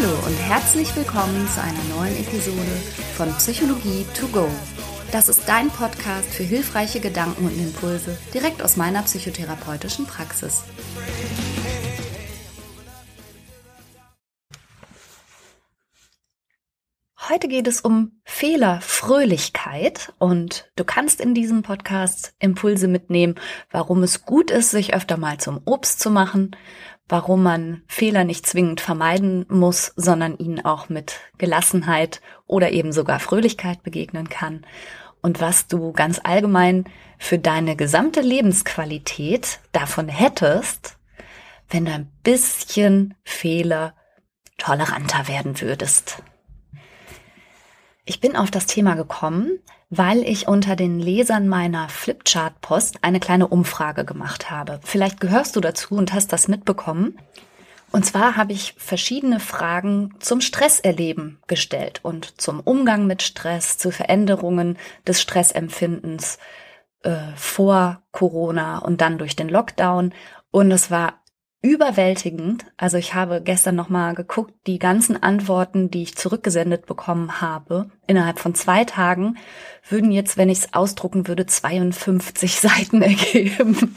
Hallo und herzlich willkommen zu einer neuen Episode von Psychologie to go. Das ist dein Podcast für hilfreiche Gedanken und Impulse direkt aus meiner psychotherapeutischen Praxis. Heute geht es um Fehlerfröhlichkeit und du kannst in diesem Podcast Impulse mitnehmen, warum es gut ist, sich öfter mal zum Obst zu machen, warum man Fehler nicht zwingend vermeiden muss, sondern ihnen auch mit Gelassenheit oder eben sogar Fröhlichkeit begegnen kann und was du ganz allgemein für deine gesamte Lebensqualität davon hättest, wenn du ein bisschen Fehler toleranter werden würdest. Ich bin auf das Thema gekommen, weil ich unter den Lesern meiner Flipchart-Post eine kleine Umfrage gemacht habe. Vielleicht gehörst du dazu und hast das mitbekommen. Und zwar habe ich verschiedene Fragen zum Stresserleben gestellt und zum Umgang mit Stress, zu Veränderungen des Stressempfindens äh, vor Corona und dann durch den Lockdown. Und es war überwältigend. Also ich habe gestern noch mal geguckt, die ganzen Antworten, die ich zurückgesendet bekommen habe, innerhalb von zwei Tagen würden jetzt, wenn ich es ausdrucken würde, 52 Seiten ergeben.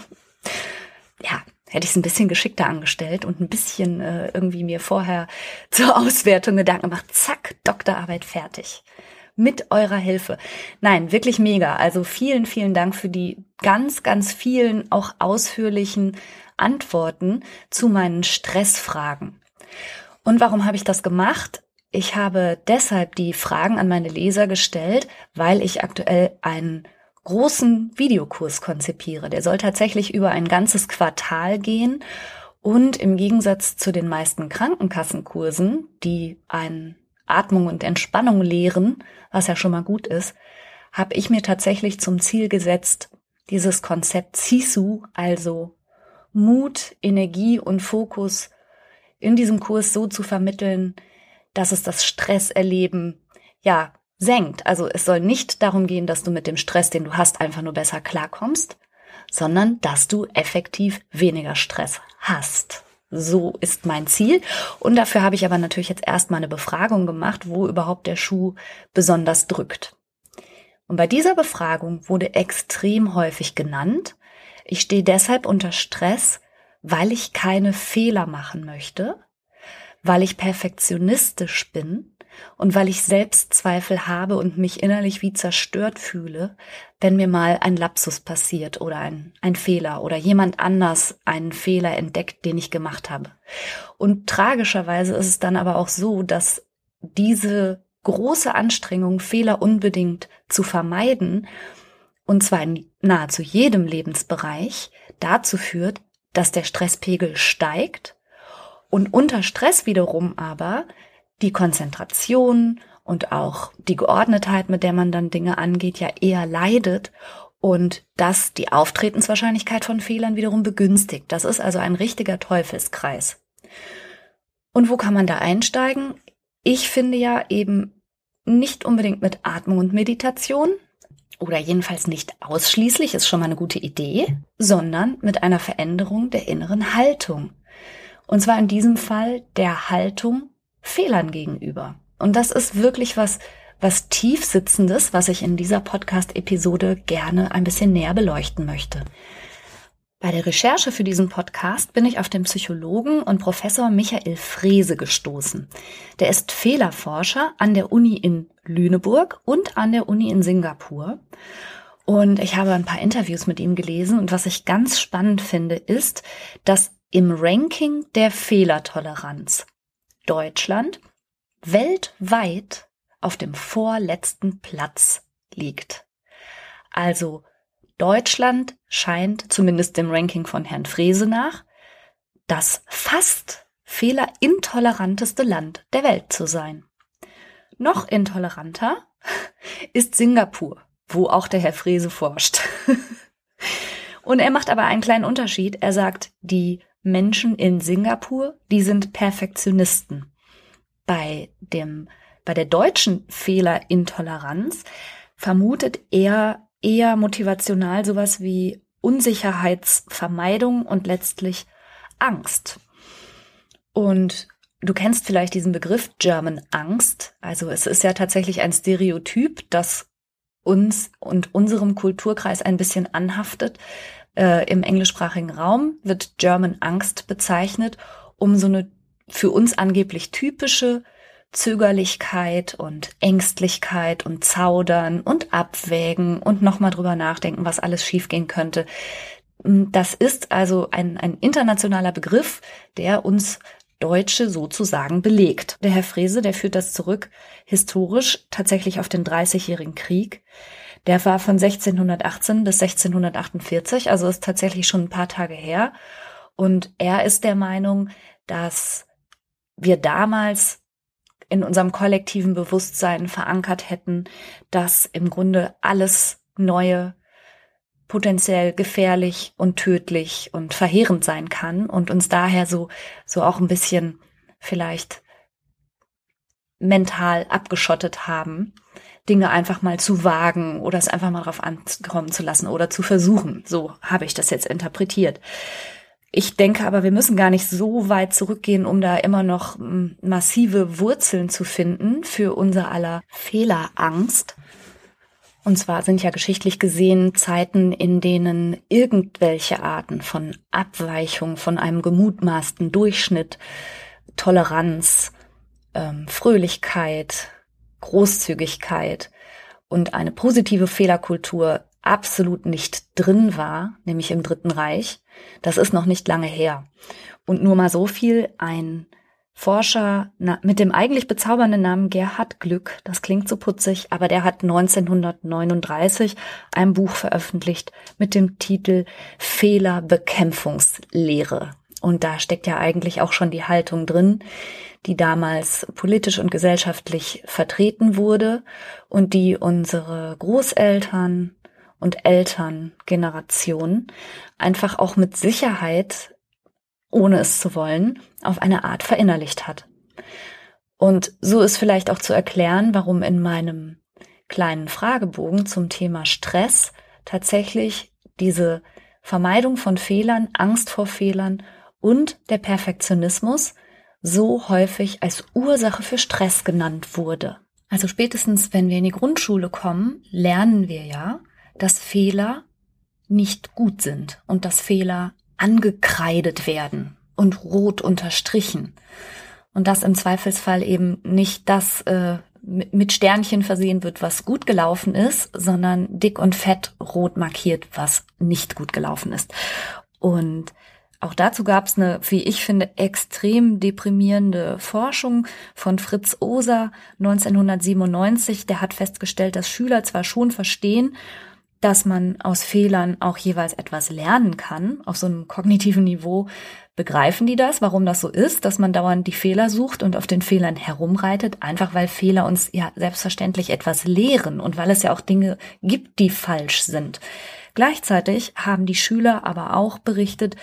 ja, hätte ich es ein bisschen geschickter angestellt und ein bisschen äh, irgendwie mir vorher zur Auswertung Gedanken gemacht. Zack, Doktorarbeit fertig. Mit eurer Hilfe. Nein, wirklich mega. Also vielen, vielen Dank für die ganz, ganz vielen auch ausführlichen Antworten zu meinen Stressfragen. Und warum habe ich das gemacht? Ich habe deshalb die Fragen an meine Leser gestellt, weil ich aktuell einen großen Videokurs konzipiere. Der soll tatsächlich über ein ganzes Quartal gehen und im Gegensatz zu den meisten Krankenkassenkursen, die ein Atmung und Entspannung lehren, was ja schon mal gut ist, habe ich mir tatsächlich zum Ziel gesetzt, dieses Konzept Sisu, also Mut, Energie und Fokus in diesem Kurs so zu vermitteln, dass es das Stresserleben ja senkt. Also es soll nicht darum gehen, dass du mit dem Stress, den du hast, einfach nur besser klarkommst, sondern dass du effektiv weniger Stress hast. So ist mein Ziel. Und dafür habe ich aber natürlich jetzt erstmal eine Befragung gemacht, wo überhaupt der Schuh besonders drückt. Und bei dieser Befragung wurde extrem häufig genannt, ich stehe deshalb unter Stress, weil ich keine Fehler machen möchte, weil ich perfektionistisch bin und weil ich Selbstzweifel habe und mich innerlich wie zerstört fühle, wenn mir mal ein Lapsus passiert oder ein, ein Fehler oder jemand anders einen Fehler entdeckt, den ich gemacht habe. Und tragischerweise ist es dann aber auch so, dass diese große Anstrengung, Fehler unbedingt zu vermeiden, und zwar in nahezu jedem Lebensbereich, dazu führt, dass der Stresspegel steigt und unter Stress wiederum aber die Konzentration und auch die Geordnetheit, mit der man dann Dinge angeht, ja eher leidet und das die Auftretenswahrscheinlichkeit von Fehlern wiederum begünstigt. Das ist also ein richtiger Teufelskreis. Und wo kann man da einsteigen? Ich finde ja eben nicht unbedingt mit Atmung und Meditation, oder jedenfalls nicht ausschließlich, ist schon mal eine gute Idee, sondern mit einer Veränderung der inneren Haltung. Und zwar in diesem Fall der Haltung Fehlern gegenüber. Und das ist wirklich was, was tief sitzendes, was ich in dieser Podcast-Episode gerne ein bisschen näher beleuchten möchte. Bei der Recherche für diesen Podcast bin ich auf den Psychologen und Professor Michael Frese gestoßen. Der ist Fehlerforscher an der Uni in Lüneburg und an der Uni in Singapur. Und ich habe ein paar Interviews mit ihm gelesen und was ich ganz spannend finde, ist, dass im Ranking der Fehlertoleranz Deutschland weltweit auf dem vorletzten Platz liegt. Also Deutschland scheint, zumindest dem Ranking von Herrn Frese nach, das fast fehlerintoleranteste Land der Welt zu sein. Noch intoleranter ist Singapur, wo auch der Herr Frese forscht. Und er macht aber einen kleinen Unterschied. Er sagt, die Menschen in Singapur, die sind Perfektionisten. Bei dem, bei der deutschen Fehlerintoleranz vermutet er eher motivational sowas wie Unsicherheitsvermeidung und letztlich Angst. Und Du kennst vielleicht diesen Begriff German Angst. Also es ist ja tatsächlich ein Stereotyp, das uns und unserem Kulturkreis ein bisschen anhaftet. Äh, Im englischsprachigen Raum wird German Angst bezeichnet, um so eine für uns angeblich typische Zögerlichkeit und Ängstlichkeit und Zaudern und Abwägen und nochmal drüber nachdenken, was alles schiefgehen könnte. Das ist also ein, ein internationaler Begriff, der uns Deutsche sozusagen belegt. Der Herr Frese, der führt das zurück historisch tatsächlich auf den Dreißigjährigen Krieg. Der war von 1618 bis 1648, also ist tatsächlich schon ein paar Tage her. Und er ist der Meinung, dass wir damals in unserem kollektiven Bewusstsein verankert hätten, dass im Grunde alles Neue potenziell gefährlich und tödlich und verheerend sein kann und uns daher so, so auch ein bisschen vielleicht mental abgeschottet haben, Dinge einfach mal zu wagen oder es einfach mal drauf ankommen zu lassen oder zu versuchen. So habe ich das jetzt interpretiert. Ich denke aber, wir müssen gar nicht so weit zurückgehen, um da immer noch hm, massive Wurzeln zu finden für unser aller Fehlerangst. Und zwar sind ja geschichtlich gesehen Zeiten, in denen irgendwelche Arten von Abweichung von einem gemutmaßten Durchschnitt, Toleranz, ähm, Fröhlichkeit, Großzügigkeit und eine positive Fehlerkultur absolut nicht drin war, nämlich im Dritten Reich. Das ist noch nicht lange her. Und nur mal so viel, ein Forscher mit dem eigentlich bezaubernden Namen Gerhard Glück, das klingt so putzig, aber der hat 1939 ein Buch veröffentlicht mit dem Titel Fehlerbekämpfungslehre. Und da steckt ja eigentlich auch schon die Haltung drin, die damals politisch und gesellschaftlich vertreten wurde und die unsere Großeltern und Elterngeneration einfach auch mit Sicherheit ohne es zu wollen, auf eine Art verinnerlicht hat. Und so ist vielleicht auch zu erklären, warum in meinem kleinen Fragebogen zum Thema Stress tatsächlich diese Vermeidung von Fehlern, Angst vor Fehlern und der Perfektionismus so häufig als Ursache für Stress genannt wurde. Also spätestens, wenn wir in die Grundschule kommen, lernen wir ja, dass Fehler nicht gut sind und dass Fehler angekreidet werden und rot unterstrichen. Und dass im Zweifelsfall eben nicht das äh, mit Sternchen versehen wird, was gut gelaufen ist, sondern dick und fett rot markiert, was nicht gut gelaufen ist. Und auch dazu gab es eine, wie ich finde, extrem deprimierende Forschung von Fritz Oser 1997. Der hat festgestellt, dass Schüler zwar schon verstehen, dass man aus Fehlern auch jeweils etwas lernen kann. Auf so einem kognitiven Niveau begreifen die das, warum das so ist, dass man dauernd die Fehler sucht und auf den Fehlern herumreitet, einfach weil Fehler uns ja selbstverständlich etwas lehren und weil es ja auch Dinge gibt, die falsch sind. Gleichzeitig haben die Schüler aber auch berichtet,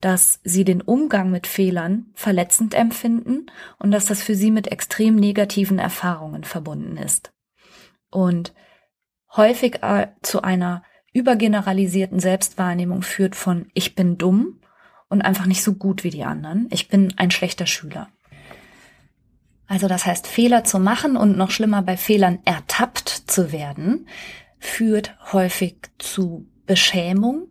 dass sie den Umgang mit Fehlern verletzend empfinden und dass das für sie mit extrem negativen Erfahrungen verbunden ist. Und häufig äh, zu einer übergeneralisierten Selbstwahrnehmung führt von ich bin dumm und einfach nicht so gut wie die anderen. Ich bin ein schlechter Schüler. Also das heißt, Fehler zu machen und noch schlimmer bei Fehlern ertappt zu werden, führt häufig zu Beschämung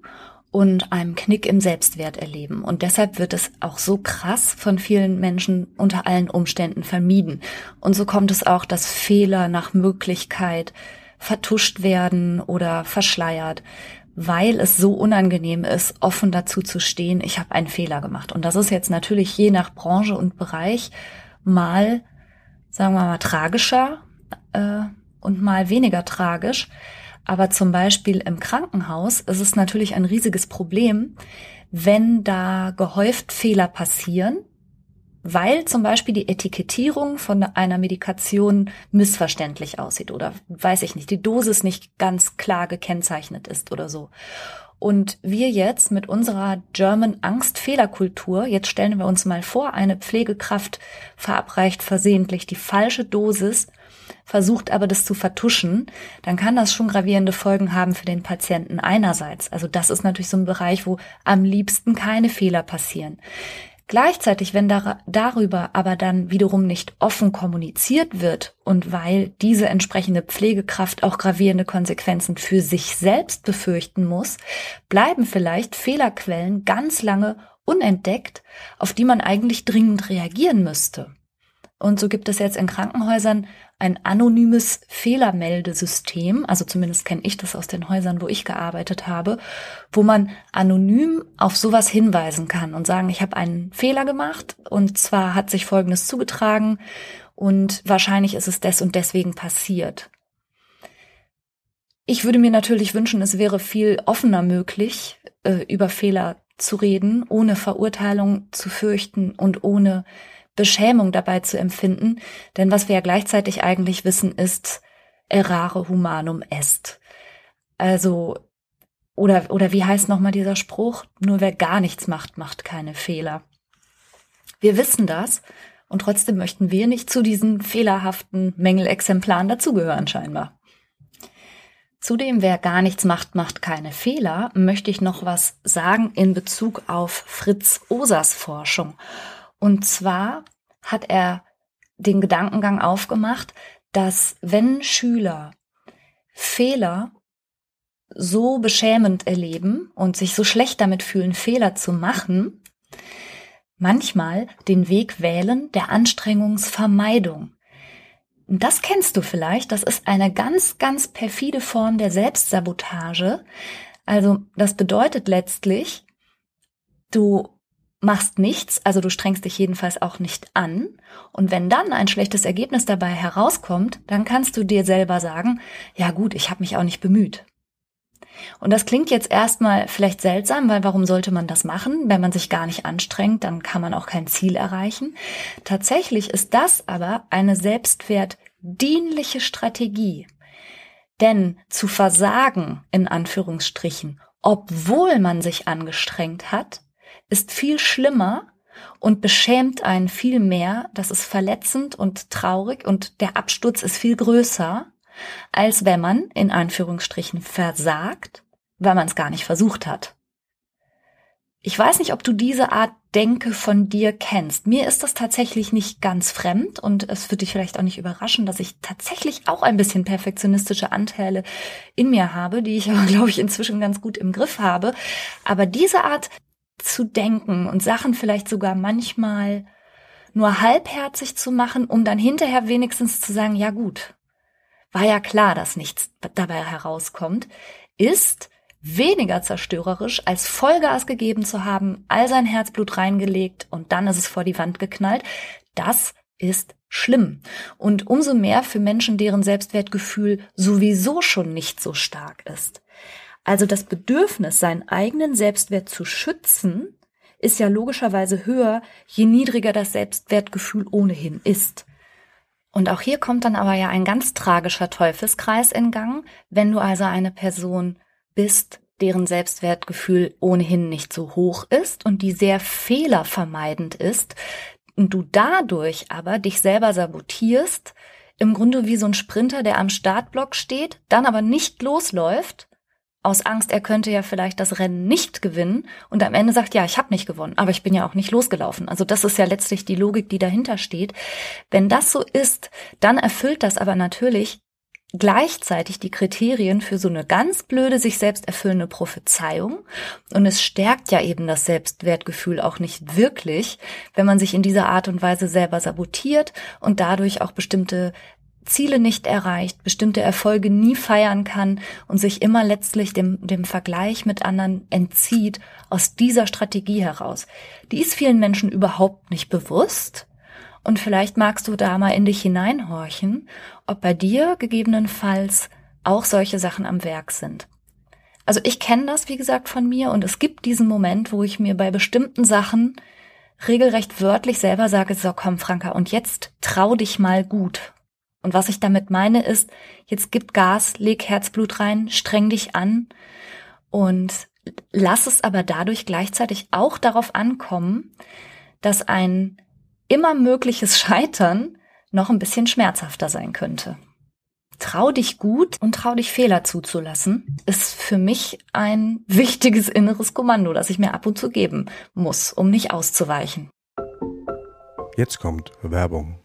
und einem Knick im Selbstwert erleben. Und deshalb wird es auch so krass von vielen Menschen unter allen Umständen vermieden. Und so kommt es auch, dass Fehler nach Möglichkeit vertuscht werden oder verschleiert, weil es so unangenehm ist, offen dazu zu stehen, ich habe einen Fehler gemacht. Und das ist jetzt natürlich je nach Branche und Bereich mal, sagen wir mal, tragischer äh, und mal weniger tragisch. Aber zum Beispiel im Krankenhaus ist es natürlich ein riesiges Problem, wenn da gehäuft Fehler passieren, weil zum Beispiel die Etikettierung von einer Medikation missverständlich aussieht oder weiß ich nicht, die Dosis nicht ganz klar gekennzeichnet ist oder so. Und wir jetzt mit unserer German Angst-Fehlerkultur, jetzt stellen wir uns mal vor, eine Pflegekraft verabreicht versehentlich die falsche Dosis, versucht aber das zu vertuschen, dann kann das schon gravierende Folgen haben für den Patienten einerseits. Also das ist natürlich so ein Bereich, wo am liebsten keine Fehler passieren. Gleichzeitig, wenn dar darüber aber dann wiederum nicht offen kommuniziert wird und weil diese entsprechende Pflegekraft auch gravierende Konsequenzen für sich selbst befürchten muss, bleiben vielleicht Fehlerquellen ganz lange unentdeckt, auf die man eigentlich dringend reagieren müsste. Und so gibt es jetzt in Krankenhäusern ein anonymes Fehlermeldesystem, also zumindest kenne ich das aus den Häusern, wo ich gearbeitet habe, wo man anonym auf sowas hinweisen kann und sagen, ich habe einen Fehler gemacht und zwar hat sich Folgendes zugetragen und wahrscheinlich ist es des und deswegen passiert. Ich würde mir natürlich wünschen, es wäre viel offener möglich, äh, über Fehler zu reden, ohne Verurteilung zu fürchten und ohne Beschämung dabei zu empfinden, denn was wir ja gleichzeitig eigentlich wissen, ist errare humanum est. Also, oder, oder wie heißt nochmal dieser Spruch? Nur wer gar nichts macht, macht keine Fehler. Wir wissen das und trotzdem möchten wir nicht zu diesen fehlerhaften Mängelexemplaren dazugehören, scheinbar. Zudem, wer gar nichts macht, macht keine Fehler, möchte ich noch was sagen in Bezug auf Fritz Osers Forschung. Und zwar hat er den Gedankengang aufgemacht, dass wenn Schüler Fehler so beschämend erleben und sich so schlecht damit fühlen, Fehler zu machen, manchmal den Weg wählen der Anstrengungsvermeidung. Das kennst du vielleicht, das ist eine ganz, ganz perfide Form der Selbstsabotage. Also das bedeutet letztlich, du machst nichts, also du strengst dich jedenfalls auch nicht an. Und wenn dann ein schlechtes Ergebnis dabei herauskommt, dann kannst du dir selber sagen, ja gut, ich habe mich auch nicht bemüht. Und das klingt jetzt erstmal vielleicht seltsam, weil warum sollte man das machen? Wenn man sich gar nicht anstrengt, dann kann man auch kein Ziel erreichen. Tatsächlich ist das aber eine selbstwertdienliche Strategie. Denn zu versagen, in Anführungsstrichen, obwohl man sich angestrengt hat, ist viel schlimmer und beschämt einen viel mehr. Das ist verletzend und traurig und der Absturz ist viel größer, als wenn man in Anführungsstrichen versagt, weil man es gar nicht versucht hat. Ich weiß nicht, ob du diese Art Denke von dir kennst. Mir ist das tatsächlich nicht ganz fremd und es wird dich vielleicht auch nicht überraschen, dass ich tatsächlich auch ein bisschen perfektionistische Anteile in mir habe, die ich aber, glaube ich, inzwischen ganz gut im Griff habe. Aber diese Art zu denken und Sachen vielleicht sogar manchmal nur halbherzig zu machen, um dann hinterher wenigstens zu sagen, ja gut, war ja klar, dass nichts dabei herauskommt, ist weniger zerstörerisch, als Vollgas gegeben zu haben, all sein Herzblut reingelegt und dann ist es vor die Wand geknallt. Das ist schlimm. Und umso mehr für Menschen, deren Selbstwertgefühl sowieso schon nicht so stark ist. Also das Bedürfnis, seinen eigenen Selbstwert zu schützen, ist ja logischerweise höher, je niedriger das Selbstwertgefühl ohnehin ist. Und auch hier kommt dann aber ja ein ganz tragischer Teufelskreis in Gang, wenn du also eine Person bist, deren Selbstwertgefühl ohnehin nicht so hoch ist und die sehr fehlervermeidend ist, und du dadurch aber dich selber sabotierst, im Grunde wie so ein Sprinter, der am Startblock steht, dann aber nicht losläuft aus Angst, er könnte ja vielleicht das Rennen nicht gewinnen und am Ende sagt, ja, ich habe nicht gewonnen, aber ich bin ja auch nicht losgelaufen. Also das ist ja letztlich die Logik, die dahinter steht. Wenn das so ist, dann erfüllt das aber natürlich gleichzeitig die Kriterien für so eine ganz blöde, sich selbst erfüllende Prophezeiung. Und es stärkt ja eben das Selbstwertgefühl auch nicht wirklich, wenn man sich in dieser Art und Weise selber sabotiert und dadurch auch bestimmte Ziele nicht erreicht, bestimmte Erfolge nie feiern kann und sich immer letztlich dem, dem Vergleich mit anderen entzieht aus dieser Strategie heraus. Die ist vielen Menschen überhaupt nicht bewusst. Und vielleicht magst du da mal in dich hineinhorchen, ob bei dir gegebenenfalls auch solche Sachen am Werk sind. Also ich kenne das, wie gesagt, von mir und es gibt diesen Moment, wo ich mir bei bestimmten Sachen regelrecht wörtlich selber sage, so komm Franka, und jetzt trau dich mal gut und was ich damit meine ist, jetzt gib Gas, leg Herzblut rein, streng dich an und lass es aber dadurch gleichzeitig auch darauf ankommen, dass ein immer mögliches Scheitern noch ein bisschen schmerzhafter sein könnte. Trau dich gut und trau dich Fehler zuzulassen, ist für mich ein wichtiges inneres Kommando, das ich mir ab und zu geben muss, um nicht auszuweichen. Jetzt kommt Werbung.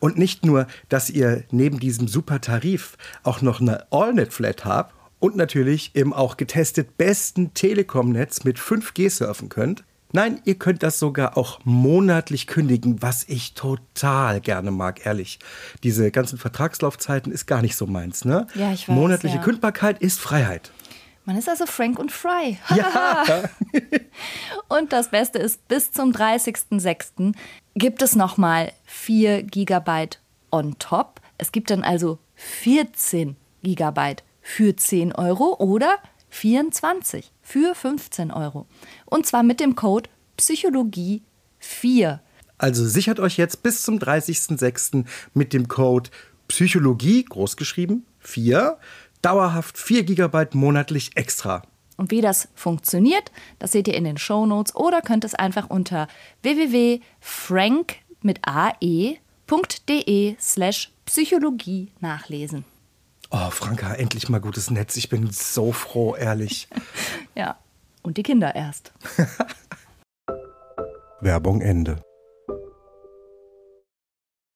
Und nicht nur, dass ihr neben diesem super Tarif auch noch eine AllNet-Flat habt und natürlich im auch getestet besten Telekom-Netz mit 5G surfen könnt. Nein, ihr könnt das sogar auch monatlich kündigen, was ich total gerne mag, ehrlich. Diese ganzen Vertragslaufzeiten ist gar nicht so meins, ne? Ja, ich weiß. Monatliche ja. Kündbarkeit ist Freiheit. Man ist also Frank und Fry. Ja. und das Beste ist, bis zum 30.06. gibt es nochmal 4 Gigabyte on top. Es gibt dann also 14 Gigabyte für 10 Euro oder 24 für 15 Euro. Und zwar mit dem Code Psychologie 4. Also sichert euch jetzt bis zum 30.06. mit dem Code Psychologie, großgeschrieben, 4, dauerhaft 4 GB monatlich extra. Und wie das funktioniert, das seht ihr in den Show Notes oder könnt es einfach unter www.frank mit ae.de slash Psychologie nachlesen. Oh, Franka, endlich mal gutes Netz. Ich bin so froh, ehrlich. ja, und die Kinder erst. Werbung Ende.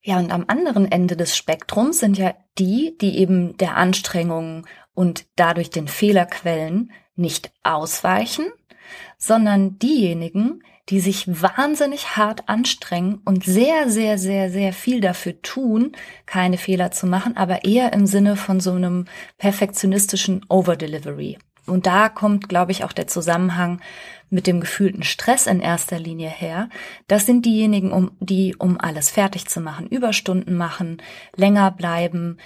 Ja, und am anderen Ende des Spektrums sind ja die, die eben der Anstrengung und dadurch den Fehlerquellen nicht ausweichen, sondern diejenigen, die sich wahnsinnig hart anstrengen und sehr, sehr, sehr, sehr viel dafür tun, keine Fehler zu machen, aber eher im Sinne von so einem perfektionistischen Overdelivery. Und da kommt, glaube ich, auch der Zusammenhang mit dem gefühlten Stress in erster Linie her. Das sind diejenigen, um, die, um alles fertig zu machen, Überstunden machen, länger bleiben,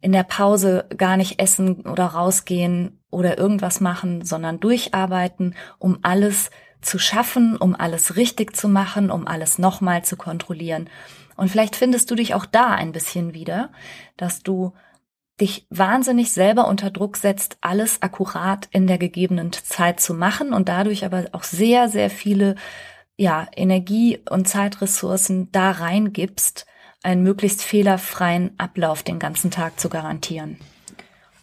in der Pause gar nicht essen oder rausgehen oder irgendwas machen, sondern durcharbeiten, um alles zu schaffen, um alles richtig zu machen, um alles nochmal zu kontrollieren. Und vielleicht findest du dich auch da ein bisschen wieder, dass du dich wahnsinnig selber unter Druck setzt, alles akkurat in der gegebenen Zeit zu machen und dadurch aber auch sehr, sehr viele ja, Energie- und Zeitressourcen da reingibst, einen möglichst fehlerfreien Ablauf den ganzen Tag zu garantieren.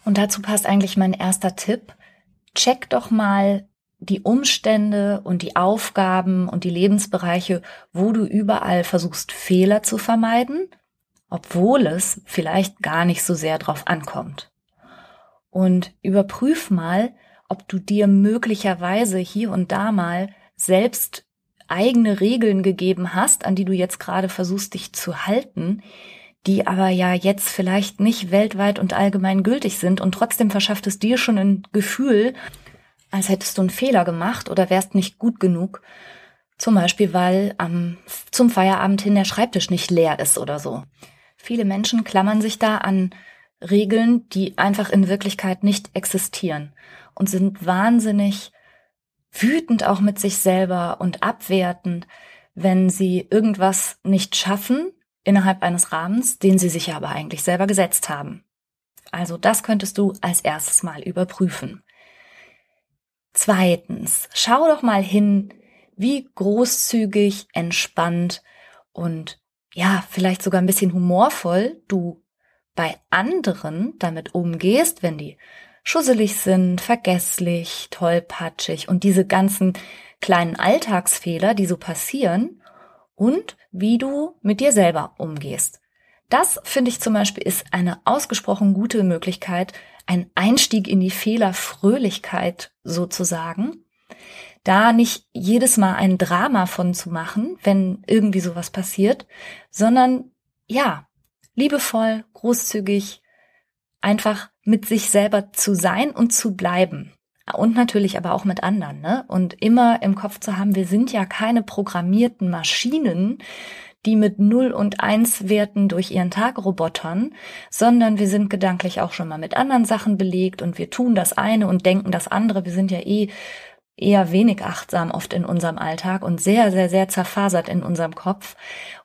Und dazu passt eigentlich mein erster Tipp. Check doch mal die Umstände und die Aufgaben und die Lebensbereiche, wo du überall versuchst, Fehler zu vermeiden, obwohl es vielleicht gar nicht so sehr drauf ankommt. Und überprüf mal, ob du dir möglicherweise hier und da mal selbst eigene Regeln gegeben hast, an die du jetzt gerade versuchst, dich zu halten, die aber ja jetzt vielleicht nicht weltweit und allgemein gültig sind und trotzdem verschafft es dir schon ein Gefühl, als hättest du einen Fehler gemacht oder wärst nicht gut genug. Zum Beispiel, weil am, zum Feierabend hin der Schreibtisch nicht leer ist oder so. Viele Menschen klammern sich da an Regeln, die einfach in Wirklichkeit nicht existieren und sind wahnsinnig wütend auch mit sich selber und abwertend, wenn sie irgendwas nicht schaffen innerhalb eines Rahmens, den sie sich aber eigentlich selber gesetzt haben. Also das könntest du als erstes mal überprüfen. Zweitens, schau doch mal hin, wie großzügig, entspannt und ja, vielleicht sogar ein bisschen humorvoll du bei anderen damit umgehst, wenn die schusselig sind, vergesslich, tollpatschig und diese ganzen kleinen Alltagsfehler, die so passieren und wie du mit dir selber umgehst. Das finde ich zum Beispiel ist eine ausgesprochen gute Möglichkeit, ein Einstieg in die Fehlerfröhlichkeit sozusagen. Da nicht jedes Mal ein Drama von zu machen, wenn irgendwie sowas passiert, sondern ja, liebevoll, großzügig, einfach mit sich selber zu sein und zu bleiben. Und natürlich aber auch mit anderen, ne? Und immer im Kopf zu haben, wir sind ja keine programmierten Maschinen, die mit Null und Eins Werten durch ihren Tag robotern, sondern wir sind gedanklich auch schon mal mit anderen Sachen belegt und wir tun das eine und denken das andere. Wir sind ja eh eher wenig achtsam oft in unserem Alltag und sehr, sehr, sehr zerfasert in unserem Kopf.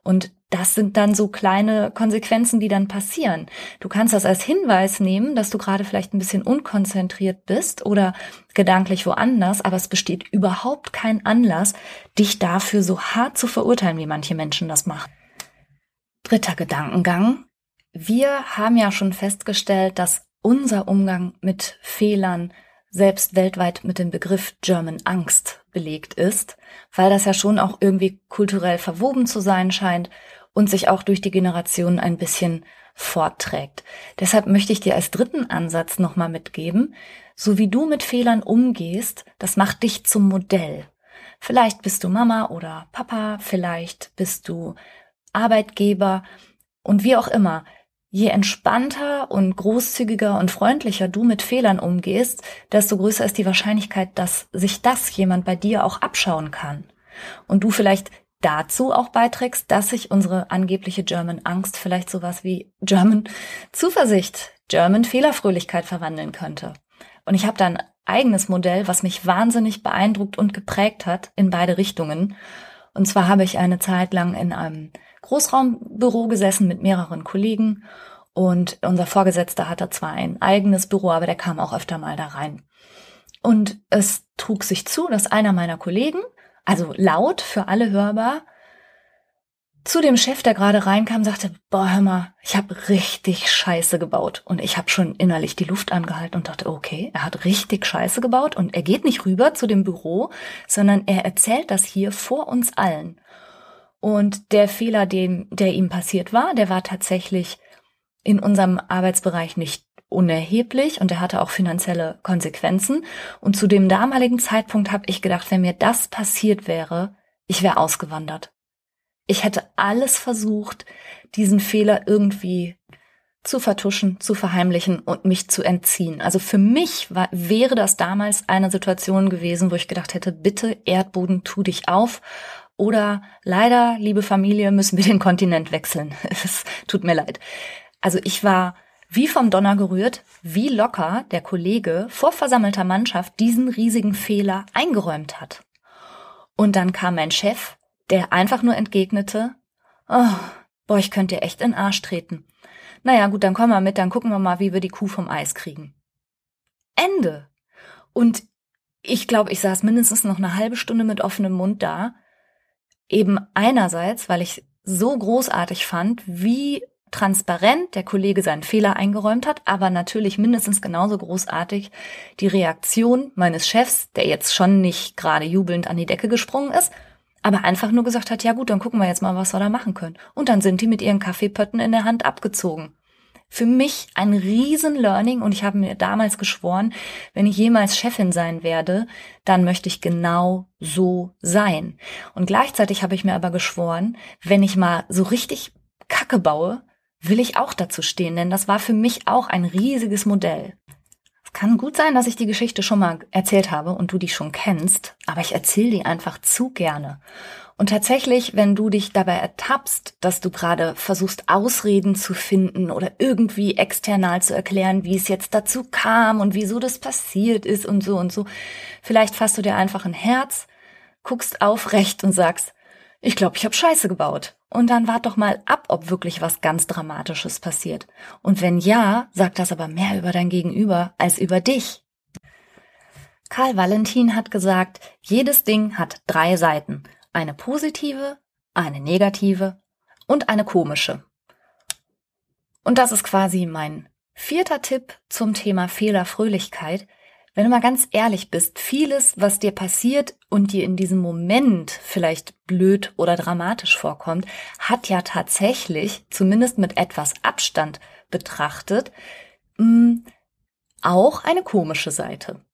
Und das sind dann so kleine Konsequenzen, die dann passieren. Du kannst das als Hinweis nehmen, dass du gerade vielleicht ein bisschen unkonzentriert bist oder gedanklich woanders, aber es besteht überhaupt kein Anlass, dich dafür so hart zu verurteilen, wie manche Menschen das machen. Dritter Gedankengang. Wir haben ja schon festgestellt, dass unser Umgang mit Fehlern selbst weltweit mit dem Begriff German Angst belegt ist, weil das ja schon auch irgendwie kulturell verwoben zu sein scheint und sich auch durch die Generationen ein bisschen fortträgt. Deshalb möchte ich dir als dritten Ansatz nochmal mitgeben, so wie du mit Fehlern umgehst, das macht dich zum Modell. Vielleicht bist du Mama oder Papa, vielleicht bist du Arbeitgeber und wie auch immer. Je entspannter und großzügiger und freundlicher du mit Fehlern umgehst, desto größer ist die Wahrscheinlichkeit, dass sich das jemand bei dir auch abschauen kann. Und du vielleicht dazu auch beiträgst, dass sich unsere angebliche German Angst vielleicht sowas wie German Zuversicht, German Fehlerfröhlichkeit verwandeln könnte. Und ich habe da ein eigenes Modell, was mich wahnsinnig beeindruckt und geprägt hat in beide Richtungen. Und zwar habe ich eine Zeit lang in einem Großraumbüro gesessen mit mehreren Kollegen und unser Vorgesetzter hatte zwar ein eigenes Büro, aber der kam auch öfter mal da rein. Und es trug sich zu, dass einer meiner Kollegen, also laut für alle hörbar, zu dem Chef, der gerade reinkam, sagte, boah, hör mal, ich habe richtig Scheiße gebaut. Und ich habe schon innerlich die Luft angehalten und dachte, okay, er hat richtig Scheiße gebaut und er geht nicht rüber zu dem Büro, sondern er erzählt das hier vor uns allen. Und der Fehler, den, der ihm passiert war, der war tatsächlich in unserem Arbeitsbereich nicht unerheblich und er hatte auch finanzielle Konsequenzen. Und zu dem damaligen Zeitpunkt habe ich gedacht, wenn mir das passiert wäre, ich wäre ausgewandert. Ich hätte alles versucht, diesen Fehler irgendwie zu vertuschen, zu verheimlichen und mich zu entziehen. Also für mich war, wäre das damals eine Situation gewesen, wo ich gedacht hätte, bitte Erdboden, tu dich auf oder leider, liebe Familie, müssen wir den Kontinent wechseln. Es tut mir leid. Also ich war wie vom Donner gerührt, wie locker der Kollege vor versammelter Mannschaft diesen riesigen Fehler eingeräumt hat. Und dann kam mein Chef, der einfach nur entgegnete, oh, boah, ich könnte dir echt in den Arsch treten. Naja, gut, dann komm mal mit, dann gucken wir mal, wie wir die Kuh vom Eis kriegen. Ende. Und ich glaube, ich saß mindestens noch eine halbe Stunde mit offenem Mund da, Eben einerseits, weil ich so großartig fand, wie transparent der Kollege seinen Fehler eingeräumt hat, aber natürlich mindestens genauso großartig die Reaktion meines Chefs, der jetzt schon nicht gerade jubelnd an die Decke gesprungen ist, aber einfach nur gesagt hat, ja gut, dann gucken wir jetzt mal, was wir da machen können. Und dann sind die mit ihren Kaffeepötten in der Hand abgezogen für mich ein riesen Learning und ich habe mir damals geschworen, wenn ich jemals Chefin sein werde, dann möchte ich genau so sein. Und gleichzeitig habe ich mir aber geschworen, wenn ich mal so richtig Kacke baue, will ich auch dazu stehen, denn das war für mich auch ein riesiges Modell. Kann gut sein, dass ich die Geschichte schon mal erzählt habe und du die schon kennst, aber ich erzähle die einfach zu gerne. Und tatsächlich, wenn du dich dabei ertappst, dass du gerade versuchst, Ausreden zu finden oder irgendwie external zu erklären, wie es jetzt dazu kam und wieso das passiert ist und so und so, vielleicht fasst du dir einfach ein Herz, guckst aufrecht und sagst, ich glaube, ich habe Scheiße gebaut. Und dann wart doch mal ab, ob wirklich was ganz Dramatisches passiert. Und wenn ja, sagt das aber mehr über dein Gegenüber als über dich. Karl Valentin hat gesagt, jedes Ding hat drei Seiten eine positive, eine negative und eine komische. Und das ist quasi mein vierter Tipp zum Thema Fehlerfröhlichkeit. Wenn du mal ganz ehrlich bist, vieles, was dir passiert und dir in diesem Moment vielleicht blöd oder dramatisch vorkommt, hat ja tatsächlich, zumindest mit etwas Abstand betrachtet, mm, auch eine komische Seite.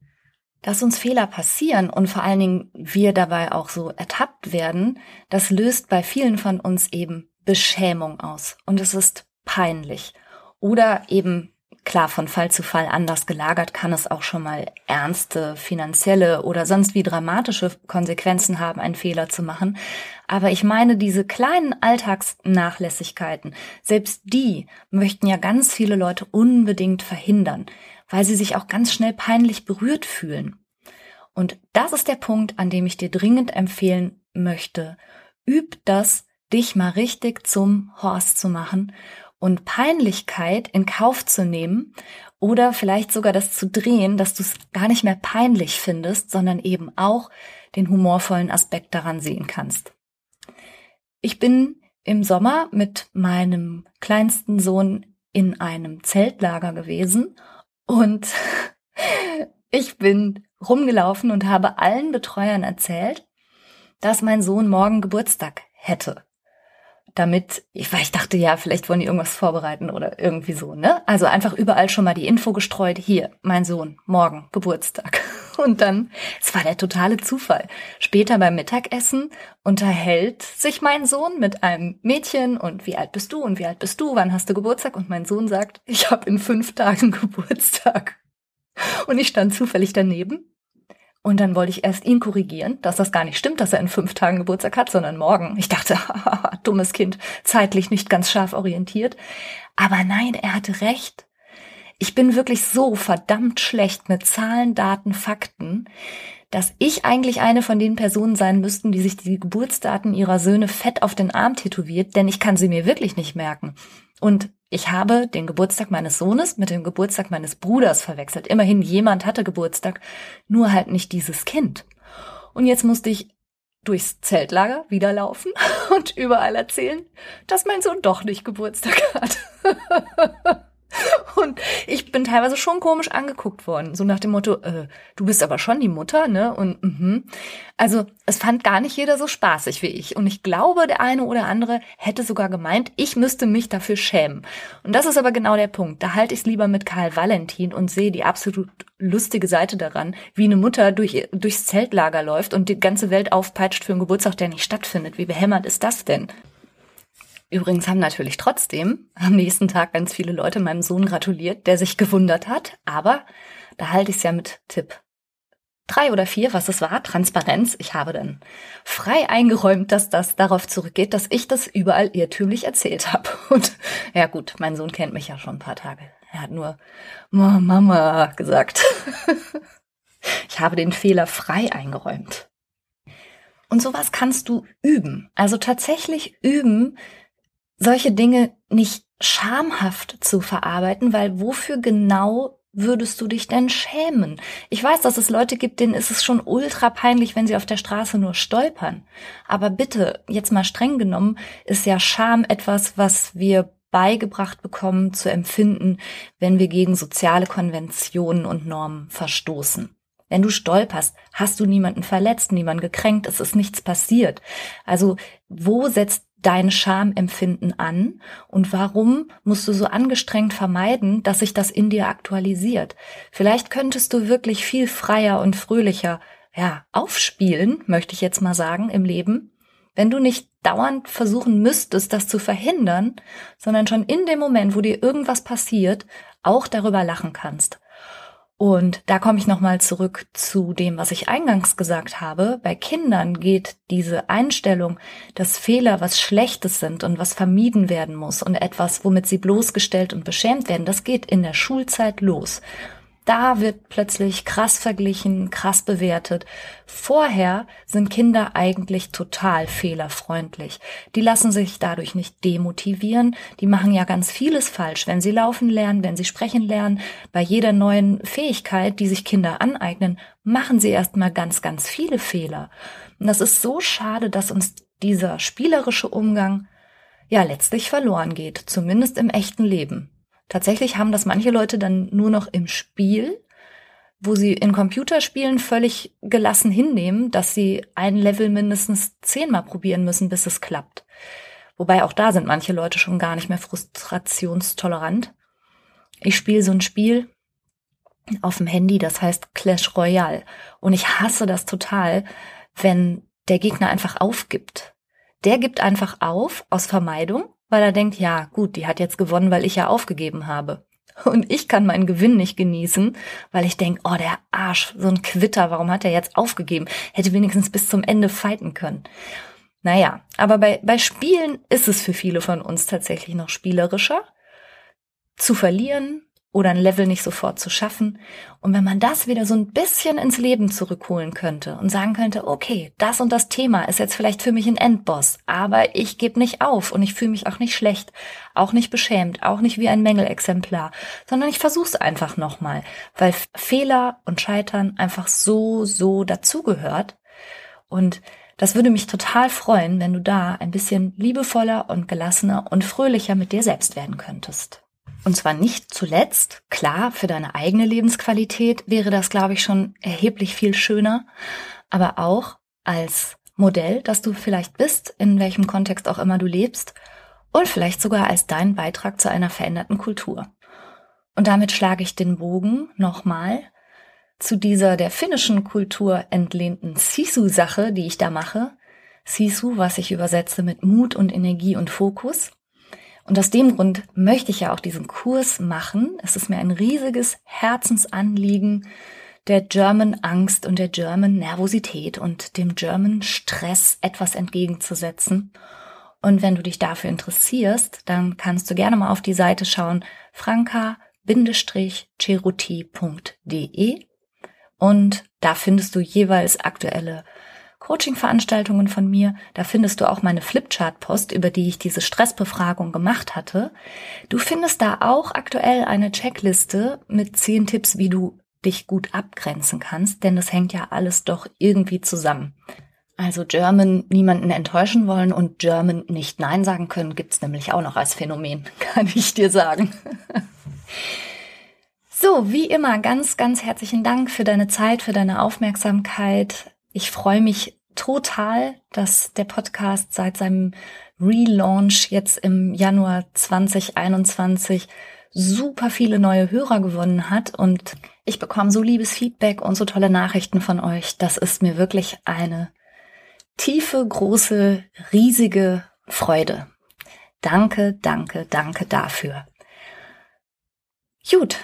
Dass uns Fehler passieren und vor allen Dingen wir dabei auch so ertappt werden, das löst bei vielen von uns eben Beschämung aus und es ist peinlich. Oder eben Klar, von Fall zu Fall anders gelagert kann es auch schon mal ernste finanzielle oder sonst wie dramatische Konsequenzen haben, einen Fehler zu machen. Aber ich meine, diese kleinen Alltagsnachlässigkeiten, selbst die möchten ja ganz viele Leute unbedingt verhindern, weil sie sich auch ganz schnell peinlich berührt fühlen. Und das ist der Punkt, an dem ich dir dringend empfehlen möchte. Üb das, dich mal richtig zum Horst zu machen und Peinlichkeit in Kauf zu nehmen oder vielleicht sogar das zu drehen, dass du es gar nicht mehr peinlich findest, sondern eben auch den humorvollen Aspekt daran sehen kannst. Ich bin im Sommer mit meinem kleinsten Sohn in einem Zeltlager gewesen und ich bin rumgelaufen und habe allen Betreuern erzählt, dass mein Sohn morgen Geburtstag hätte damit, ich, weil ich dachte, ja, vielleicht wollen die irgendwas vorbereiten oder irgendwie so, ne? Also einfach überall schon mal die Info gestreut, hier, mein Sohn, morgen, Geburtstag. Und dann, es war der totale Zufall. Später beim Mittagessen unterhält sich mein Sohn mit einem Mädchen und wie alt bist du und wie alt bist du, wann hast du Geburtstag? Und mein Sohn sagt, ich habe in fünf Tagen Geburtstag. Und ich stand zufällig daneben und dann wollte ich erst ihn korrigieren, dass das gar nicht stimmt, dass er in fünf Tagen Geburtstag hat, sondern morgen. Ich dachte, dummes Kind, zeitlich nicht ganz scharf orientiert. Aber nein, er hatte recht. Ich bin wirklich so verdammt schlecht mit Zahlen, Daten, Fakten, dass ich eigentlich eine von den Personen sein müssten, die sich die Geburtsdaten ihrer Söhne fett auf den Arm tätowiert, denn ich kann sie mir wirklich nicht merken. Und ich habe den Geburtstag meines Sohnes mit dem Geburtstag meines Bruders verwechselt. Immerhin jemand hatte Geburtstag, nur halt nicht dieses Kind. Und jetzt musste ich durchs Zeltlager wieder laufen und überall erzählen, dass mein Sohn doch nicht Geburtstag hat. Ich bin teilweise schon komisch angeguckt worden, so nach dem Motto, äh, du bist aber schon die Mutter, ne? Und mhm. also es fand gar nicht jeder so spaßig wie ich. Und ich glaube, der eine oder andere hätte sogar gemeint, ich müsste mich dafür schämen. Und das ist aber genau der Punkt. Da halte ich es lieber mit Karl Valentin und sehe die absolut lustige Seite daran, wie eine Mutter durch, durchs Zeltlager läuft und die ganze Welt aufpeitscht für einen Geburtstag, der nicht stattfindet. Wie behämmert ist das denn? Übrigens haben natürlich trotzdem am nächsten Tag ganz viele Leute meinem Sohn gratuliert, der sich gewundert hat. Aber da halte ich es ja mit Tipp drei oder vier, was es war, Transparenz. Ich habe dann frei eingeräumt, dass das darauf zurückgeht, dass ich das überall irrtümlich erzählt habe. Und ja gut, mein Sohn kennt mich ja schon ein paar Tage. Er hat nur Mama gesagt. ich habe den Fehler frei eingeräumt. Und sowas kannst du üben. Also tatsächlich üben, solche Dinge nicht schamhaft zu verarbeiten, weil wofür genau würdest du dich denn schämen? Ich weiß, dass es Leute gibt, denen ist es schon ultra peinlich, wenn sie auf der Straße nur stolpern. Aber bitte, jetzt mal streng genommen, ist ja Scham etwas, was wir beigebracht bekommen zu empfinden, wenn wir gegen soziale Konventionen und Normen verstoßen. Wenn du stolperst, hast du niemanden verletzt, niemanden gekränkt, es ist nichts passiert. Also wo setzt dein Schamempfinden an und warum musst du so angestrengt vermeiden, dass sich das in dir aktualisiert? Vielleicht könntest du wirklich viel freier und fröhlicher, ja, aufspielen, möchte ich jetzt mal sagen, im Leben, wenn du nicht dauernd versuchen müsstest, das zu verhindern, sondern schon in dem Moment, wo dir irgendwas passiert, auch darüber lachen kannst. Und da komme ich nochmal zurück zu dem, was ich eingangs gesagt habe. Bei Kindern geht diese Einstellung, dass Fehler was Schlechtes sind und was vermieden werden muss und etwas, womit sie bloßgestellt und beschämt werden, das geht in der Schulzeit los da wird plötzlich krass verglichen, krass bewertet. Vorher sind Kinder eigentlich total fehlerfreundlich. Die lassen sich dadurch nicht demotivieren. Die machen ja ganz vieles falsch, wenn sie laufen lernen, wenn sie sprechen lernen. Bei jeder neuen Fähigkeit, die sich Kinder aneignen, machen sie erstmal ganz, ganz viele Fehler. Und das ist so schade, dass uns dieser spielerische Umgang ja letztlich verloren geht, zumindest im echten Leben. Tatsächlich haben das manche Leute dann nur noch im Spiel, wo sie in Computerspielen völlig gelassen hinnehmen, dass sie ein Level mindestens zehnmal probieren müssen, bis es klappt. Wobei auch da sind manche Leute schon gar nicht mehr frustrationstolerant. Ich spiele so ein Spiel auf dem Handy, das heißt Clash Royale. Und ich hasse das total, wenn der Gegner einfach aufgibt. Der gibt einfach auf aus Vermeidung, weil er denkt, ja gut, die hat jetzt gewonnen, weil ich ja aufgegeben habe. Und ich kann meinen Gewinn nicht genießen, weil ich denke, oh, der Arsch, so ein Quitter, warum hat er jetzt aufgegeben? Hätte wenigstens bis zum Ende fighten können. Naja, aber bei, bei Spielen ist es für viele von uns tatsächlich noch spielerischer. Zu verlieren, oder ein Level nicht sofort zu schaffen. Und wenn man das wieder so ein bisschen ins Leben zurückholen könnte und sagen könnte, okay, das und das Thema ist jetzt vielleicht für mich ein Endboss, aber ich gebe nicht auf und ich fühle mich auch nicht schlecht, auch nicht beschämt, auch nicht wie ein Mängelexemplar, sondern ich versuche es einfach nochmal, weil Fehler und Scheitern einfach so, so dazugehört. Und das würde mich total freuen, wenn du da ein bisschen liebevoller und gelassener und fröhlicher mit dir selbst werden könntest. Und zwar nicht zuletzt, klar, für deine eigene Lebensqualität wäre das, glaube ich, schon erheblich viel schöner, aber auch als Modell, das du vielleicht bist, in welchem Kontext auch immer du lebst, und vielleicht sogar als dein Beitrag zu einer veränderten Kultur. Und damit schlage ich den Bogen nochmal zu dieser der finnischen Kultur entlehnten Sisu-Sache, die ich da mache. Sisu, was ich übersetze mit Mut und Energie und Fokus. Und aus dem Grund möchte ich ja auch diesen Kurs machen. Es ist mir ein riesiges Herzensanliegen, der German Angst und der German Nervosität und dem German Stress etwas entgegenzusetzen. Und wenn du dich dafür interessierst, dann kannst du gerne mal auf die Seite schauen, franka-cheruti.de und da findest du jeweils aktuelle Coaching-Veranstaltungen von mir. Da findest du auch meine Flipchart-Post, über die ich diese Stressbefragung gemacht hatte. Du findest da auch aktuell eine Checkliste mit zehn Tipps, wie du dich gut abgrenzen kannst, denn das hängt ja alles doch irgendwie zusammen. Also German niemanden enttäuschen wollen und German nicht Nein sagen können, gibt's nämlich auch noch als Phänomen, kann ich dir sagen. So, wie immer, ganz, ganz herzlichen Dank für deine Zeit, für deine Aufmerksamkeit. Ich freue mich total, dass der Podcast seit seinem Relaunch jetzt im Januar 2021 super viele neue Hörer gewonnen hat und ich bekomme so liebes Feedback und so tolle Nachrichten von euch. Das ist mir wirklich eine tiefe, große, riesige Freude. Danke, danke, danke dafür. Gut,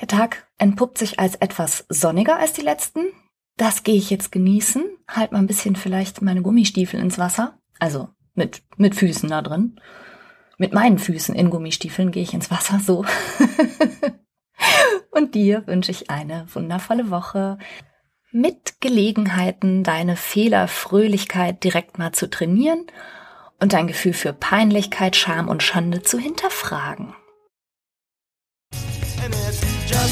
der Tag entpuppt sich als etwas sonniger als die letzten das gehe ich jetzt genießen, halt mal ein bisschen vielleicht meine Gummistiefel ins Wasser, also mit, mit Füßen da drin. Mit meinen Füßen in Gummistiefeln gehe ich ins Wasser so. Und dir wünsche ich eine wundervolle Woche mit Gelegenheiten, deine Fehlerfröhlichkeit direkt mal zu trainieren und dein Gefühl für Peinlichkeit, Scham und Schande zu hinterfragen.